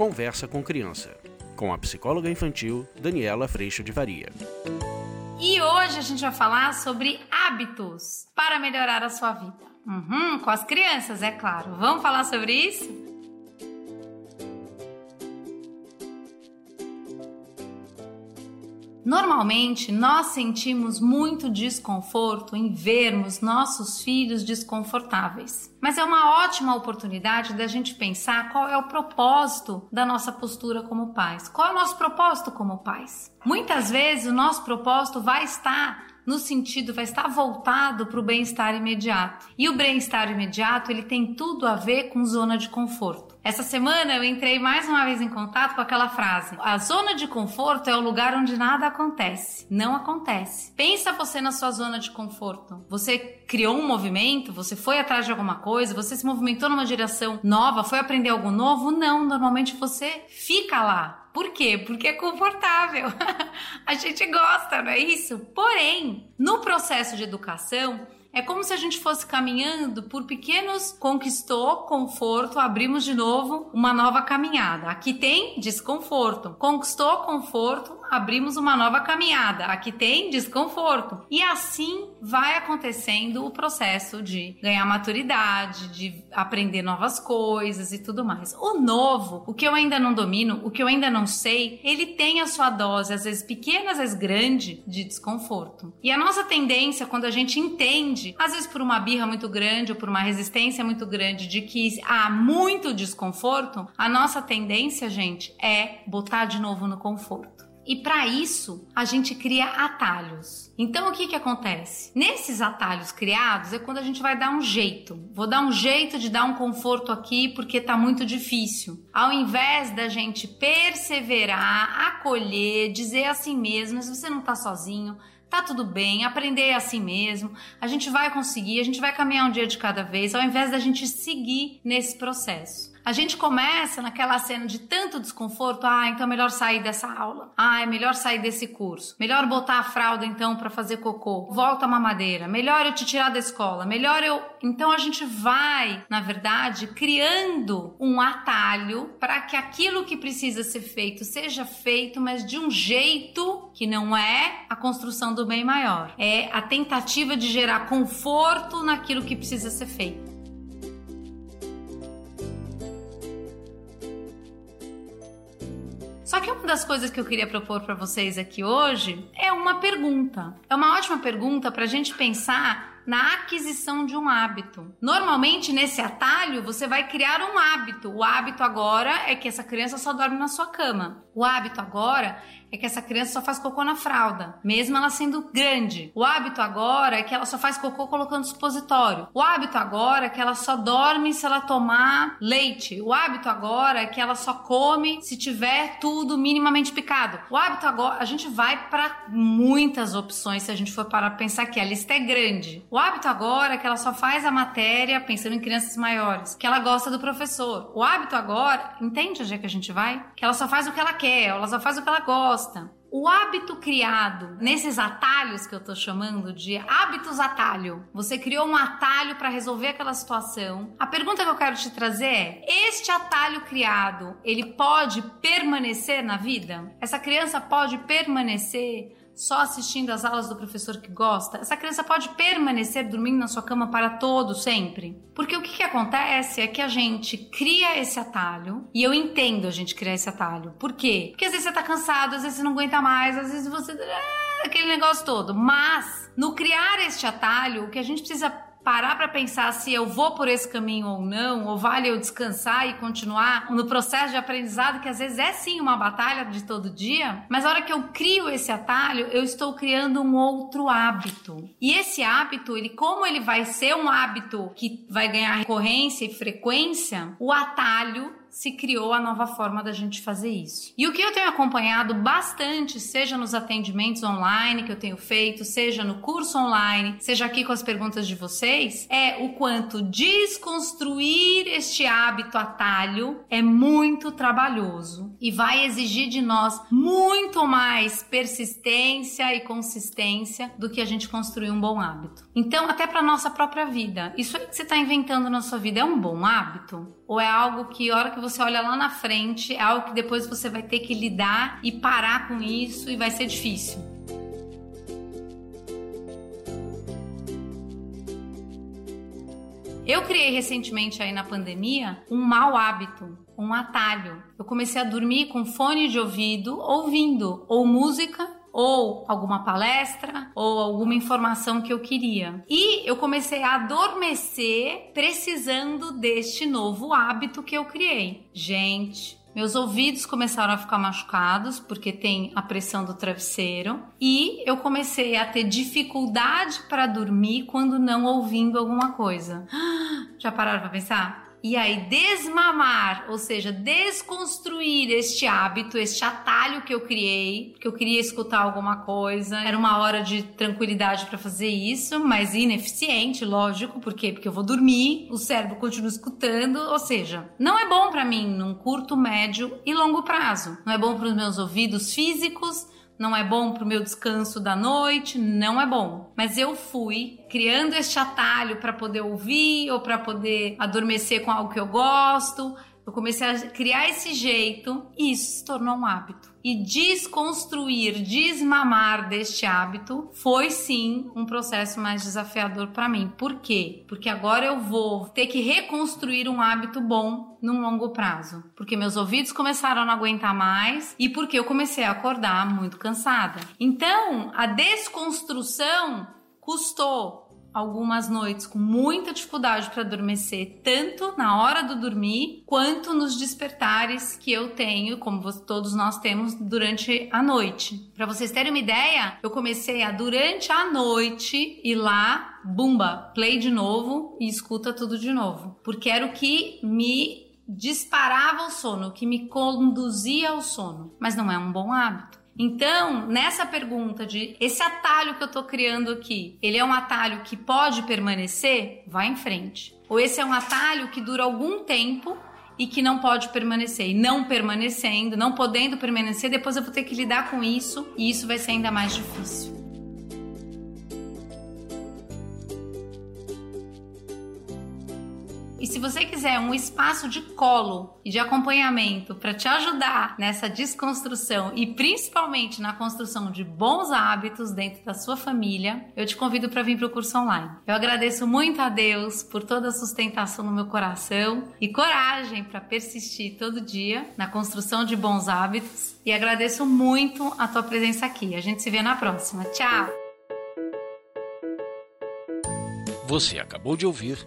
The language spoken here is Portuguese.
Conversa com Criança, com a psicóloga infantil Daniela Freixo de Varia. E hoje a gente vai falar sobre hábitos para melhorar a sua vida. Uhum, com as crianças, é claro. Vamos falar sobre isso? Normalmente, nós sentimos muito desconforto em vermos nossos filhos desconfortáveis. Mas é uma ótima oportunidade da gente pensar qual é o propósito da nossa postura como pais. Qual é o nosso propósito como pais? Muitas vezes o nosso propósito vai estar no sentido vai estar voltado para o bem-estar imediato. E o bem-estar imediato, ele tem tudo a ver com zona de conforto. Essa semana eu entrei mais uma vez em contato com aquela frase: a zona de conforto é o lugar onde nada acontece. Não acontece. Pensa você na sua zona de conforto. Você criou um movimento, você foi atrás de alguma coisa, você se movimentou numa direção nova, foi aprender algo novo? Não, normalmente você fica lá. Por quê? Porque é confortável. a gente gosta, não é isso? Porém, no processo de educação, é como se a gente fosse caminhando por pequenos conquistou conforto, abrimos de novo uma nova caminhada. Aqui tem desconforto. Conquistou conforto, abrimos uma nova caminhada. Aqui tem desconforto. E assim vai acontecendo o processo de ganhar maturidade, de aprender novas coisas e tudo mais. O novo, o que eu ainda não domino, o que eu ainda não sei, ele tem a sua dose, às vezes pequena, às vezes grande, de desconforto. E a nossa tendência, quando a gente entende às vezes por uma birra muito grande ou por uma resistência muito grande de que há muito desconforto, a nossa tendência, gente, é botar de novo no conforto. E para isso, a gente cria atalhos. Então, o que, que acontece? Nesses atalhos criados é quando a gente vai dar um jeito. Vou dar um jeito de dar um conforto aqui porque tá muito difícil. Ao invés da gente perseverar, acolher, dizer assim mesmo, se você não tá sozinho, tá tudo bem, aprender é assim mesmo, a gente vai conseguir, a gente vai caminhar um dia de cada vez, ao invés da gente seguir nesse processo. A gente começa naquela cena de tanto desconforto, ah, então é melhor sair dessa aula. Ah, é melhor sair desse curso. Melhor botar a fralda então para fazer cocô. Volta a mamadeira. Melhor eu te tirar da escola. Melhor eu. Então a gente vai, na verdade, criando um atalho para que aquilo que precisa ser feito seja feito, mas de um jeito que não é a construção do bem maior. É a tentativa de gerar conforto naquilo que precisa ser feito. Só que uma das coisas que eu queria propor para vocês aqui hoje é uma pergunta. É uma ótima pergunta para a gente pensar na aquisição de um hábito. Normalmente, nesse atalho, você vai criar um hábito. O hábito agora é que essa criança só dorme na sua cama. O hábito agora é que essa criança só faz cocô na fralda, mesmo ela sendo grande. O hábito agora é que ela só faz cocô colocando supositório. O hábito agora é que ela só dorme se ela tomar leite. O hábito agora é que ela só come se tiver tudo minimamente picado. O hábito agora, a gente vai para muitas opções se a gente for parar pra pensar que a lista é grande. O hábito agora é que ela só faz a matéria pensando em crianças maiores, que ela gosta do professor. O hábito agora, entende onde é que a gente vai? Que ela só faz o que ela quer, ela só faz o que ela gosta. O hábito criado nesses atalhos que eu tô chamando de hábitos atalho, você criou um atalho para resolver aquela situação. A pergunta que eu quero te trazer é: este atalho criado, ele pode permanecer na vida? Essa criança pode permanecer só assistindo às aulas do professor que gosta, essa criança pode permanecer dormindo na sua cama para todo sempre. Porque o que, que acontece é que a gente cria esse atalho, e eu entendo a gente criar esse atalho. Por quê? Porque às vezes você tá cansado, às vezes você não aguenta mais, às vezes você. É, aquele negócio todo. Mas, no criar este atalho, o que a gente precisa parar para pensar se eu vou por esse caminho ou não, ou vale eu descansar e continuar no processo de aprendizado, que às vezes é sim uma batalha de todo dia, mas a hora que eu crio esse atalho, eu estou criando um outro hábito. E esse hábito, ele como ele vai ser um hábito que vai ganhar recorrência e frequência, o atalho se criou a nova forma da gente fazer isso. E o que eu tenho acompanhado bastante, seja nos atendimentos online que eu tenho feito, seja no curso online, seja aqui com as perguntas de vocês, é o quanto desconstruir este hábito atalho é muito trabalhoso e vai exigir de nós muito mais persistência e consistência do que a gente construir um bom hábito. Então, até para nossa própria vida, isso aí que você está inventando na sua vida é um bom hábito? Ou é algo que, a hora que você olha lá na frente, é algo que depois você vai ter que lidar e parar com isso e vai ser difícil. Eu criei recentemente aí na pandemia um mau hábito, um atalho. Eu comecei a dormir com fone de ouvido, ouvindo ou música ou alguma palestra ou alguma informação que eu queria. E eu comecei a adormecer precisando deste novo hábito que eu criei. Gente, meus ouvidos começaram a ficar machucados porque tem a pressão do travesseiro e eu comecei a ter dificuldade para dormir quando não ouvindo alguma coisa. Já pararam para pensar? E aí, desmamar, ou seja, desconstruir este hábito, este atalho que eu criei, que eu queria escutar alguma coisa. Era uma hora de tranquilidade para fazer isso, mas ineficiente, lógico, por quê? Porque eu vou dormir, o cérebro continua escutando, ou seja, não é bom para mim num curto, médio e longo prazo. Não é bom para os meus ouvidos físicos, não é bom para o meu descanso da noite, não é bom. Mas eu fui criando este atalho para poder ouvir ou para poder adormecer com algo que eu gosto. Eu comecei a criar esse jeito e isso se tornou um hábito e desconstruir, desmamar deste hábito foi sim um processo mais desafiador para mim. Por quê? Porque agora eu vou ter que reconstruir um hábito bom num longo prazo, porque meus ouvidos começaram a não aguentar mais e porque eu comecei a acordar muito cansada. Então, a desconstrução custou algumas noites com muita dificuldade para adormecer, tanto na hora do dormir quanto nos despertares que eu tenho, como todos nós temos durante a noite. Para vocês terem uma ideia, eu comecei a durante a noite ir lá, bumba, play de novo e escuta tudo de novo, porque era o que me disparava o sono, o que me conduzia ao sono, mas não é um bom hábito. Então, nessa pergunta de esse atalho que eu estou criando aqui, ele é um atalho que pode permanecer? Vai em frente. Ou esse é um atalho que dura algum tempo e que não pode permanecer. E não permanecendo, não podendo permanecer, depois eu vou ter que lidar com isso e isso vai ser ainda mais difícil. E se você quiser um espaço de colo e de acompanhamento para te ajudar nessa desconstrução e principalmente na construção de bons hábitos dentro da sua família, eu te convido para vir para o curso online. Eu agradeço muito a Deus por toda a sustentação no meu coração e coragem para persistir todo dia na construção de bons hábitos e agradeço muito a tua presença aqui. A gente se vê na próxima. Tchau! Você acabou de ouvir